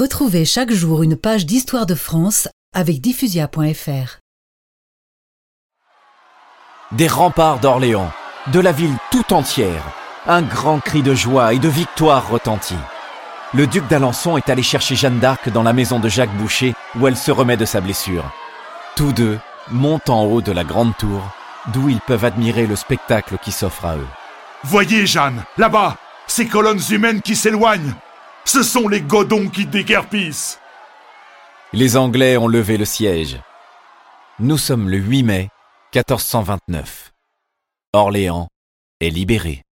Retrouvez chaque jour une page d'histoire de France avec diffusia.fr. Des remparts d'Orléans, de la ville tout entière, un grand cri de joie et de victoire retentit. Le duc d'Alençon est allé chercher Jeanne d'Arc dans la maison de Jacques Boucher où elle se remet de sa blessure. Tous deux montent en haut de la grande tour d'où ils peuvent admirer le spectacle qui s'offre à eux. Voyez, Jeanne, là-bas, ces colonnes humaines qui s'éloignent. Ce sont les godons qui déguerpissent. Les Anglais ont levé le siège. Nous sommes le 8 mai 1429. Orléans est libéré.